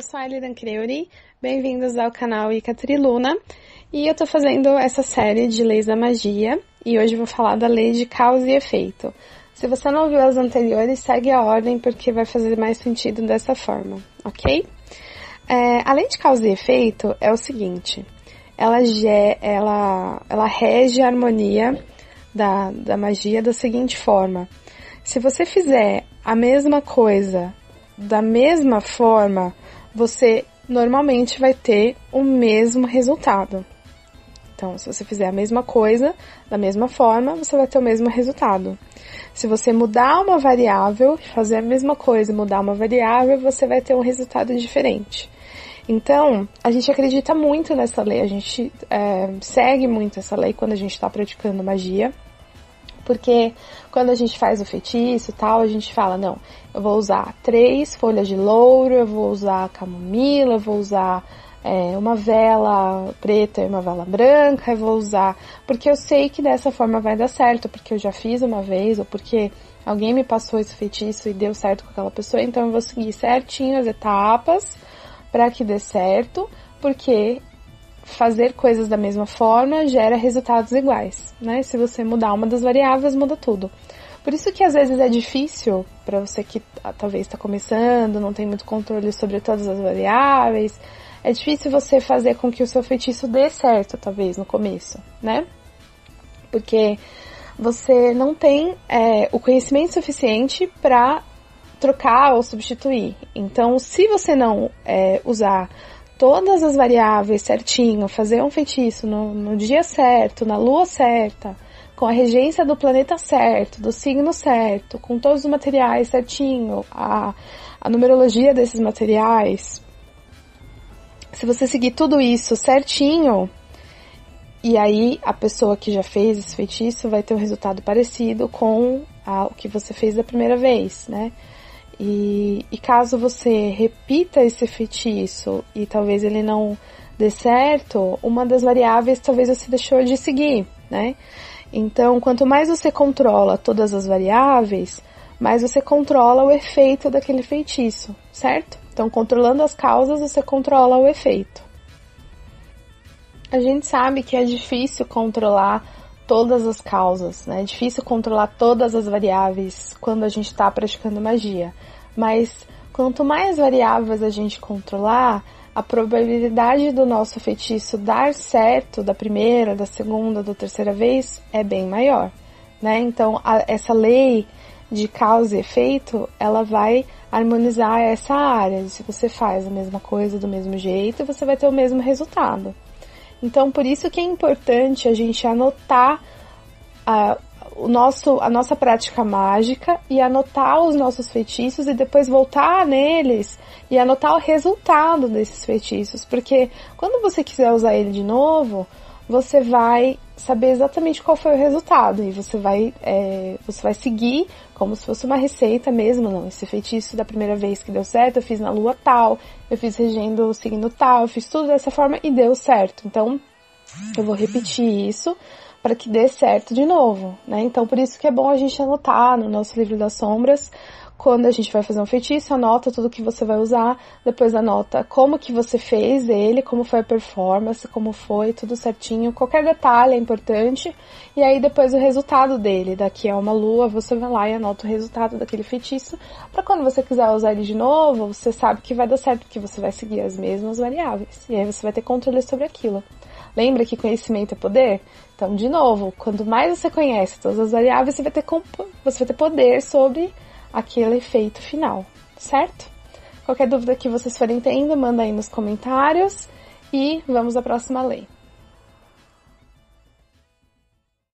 sou a Elidan Creuri, bem-vindos ao canal Icatriluna e eu tô fazendo essa série de leis da magia e hoje vou falar da lei de causa e efeito. Se você não viu as anteriores, segue a ordem porque vai fazer mais sentido dessa forma, ok? É, a lei de causa e efeito é o seguinte, ela, ela, ela rege a harmonia da, da magia da seguinte forma. Se você fizer a mesma coisa da mesma forma, você normalmente vai ter o mesmo resultado. Então, se você fizer a mesma coisa da mesma forma, você vai ter o mesmo resultado. Se você mudar uma variável, fazer a mesma coisa e mudar uma variável, você vai ter um resultado diferente. Então, a gente acredita muito nessa lei, a gente é, segue muito essa lei quando a gente está praticando magia. Porque quando a gente faz o feitiço e tal, a gente fala, não, eu vou usar três folhas de louro, eu vou usar camomila, eu vou usar é, uma vela preta e uma vela branca, eu vou usar, porque eu sei que dessa forma vai dar certo, porque eu já fiz uma vez, ou porque alguém me passou esse feitiço e deu certo com aquela pessoa, então eu vou seguir certinho as etapas para que dê certo, porque fazer coisas da mesma forma gera resultados iguais, né? Se você mudar uma das variáveis, muda tudo. Por isso que às vezes é difícil para você que ah, talvez está começando, não tem muito controle sobre todas as variáveis, é difícil você fazer com que o seu feitiço dê certo, talvez, no começo, né? Porque você não tem é, o conhecimento suficiente para trocar ou substituir. Então, se você não é, usar todas as variáveis certinho, fazer um feitiço no, no dia certo, na lua certa, com a regência do planeta certo, do signo certo, com todos os materiais certinho, a, a numerologia desses materiais. Se você seguir tudo isso certinho, e aí a pessoa que já fez esse feitiço vai ter um resultado parecido com o que você fez da primeira vez, né? E, e caso você repita esse feitiço e talvez ele não dê certo, uma das variáveis talvez você deixou de seguir, né? Então, quanto mais você controla todas as variáveis, mais você controla o efeito daquele feitiço, certo? Então, controlando as causas, você controla o efeito. A gente sabe que é difícil controlar todas as causas, né? É difícil controlar todas as variáveis quando a gente está praticando magia. Mas quanto mais variáveis a gente controlar, a probabilidade do nosso feitiço dar certo da primeira, da segunda, da terceira vez é bem maior, né? Então, a, essa lei de causa e efeito, ela vai harmonizar essa área. Se você faz a mesma coisa do mesmo jeito, você vai ter o mesmo resultado. Então, por isso que é importante a gente anotar a, o nosso, a nossa prática mágica e anotar os nossos feitiços e depois voltar neles e anotar o resultado desses feitiços. Porque quando você quiser usar ele de novo, você vai saber exatamente qual foi o resultado e você vai é, você vai seguir como se fosse uma receita mesmo não. Esse feitiço da primeira vez que deu certo eu fiz na lua tal eu fiz regendo o signo tal eu fiz tudo dessa forma e deu certo. Então eu vou repetir isso para que dê certo de novo né? Então por isso que é bom a gente anotar no nosso livro das sombras quando a gente vai fazer um feitiço, anota tudo que você vai usar, depois anota como que você fez ele, como foi a performance, como foi, tudo certinho, qualquer detalhe é importante, e aí depois o resultado dele, daqui a uma lua, você vai lá e anota o resultado daquele feitiço, para quando você quiser usar ele de novo, você sabe que vai dar certo, porque você vai seguir as mesmas variáveis, e aí você vai ter controle sobre aquilo. Lembra que conhecimento é poder? Então, de novo, quanto mais você conhece todas as variáveis, você vai ter, você vai ter poder sobre aquele efeito final, certo? Qualquer dúvida que vocês forem tendo, manda aí nos comentários e vamos à próxima lei.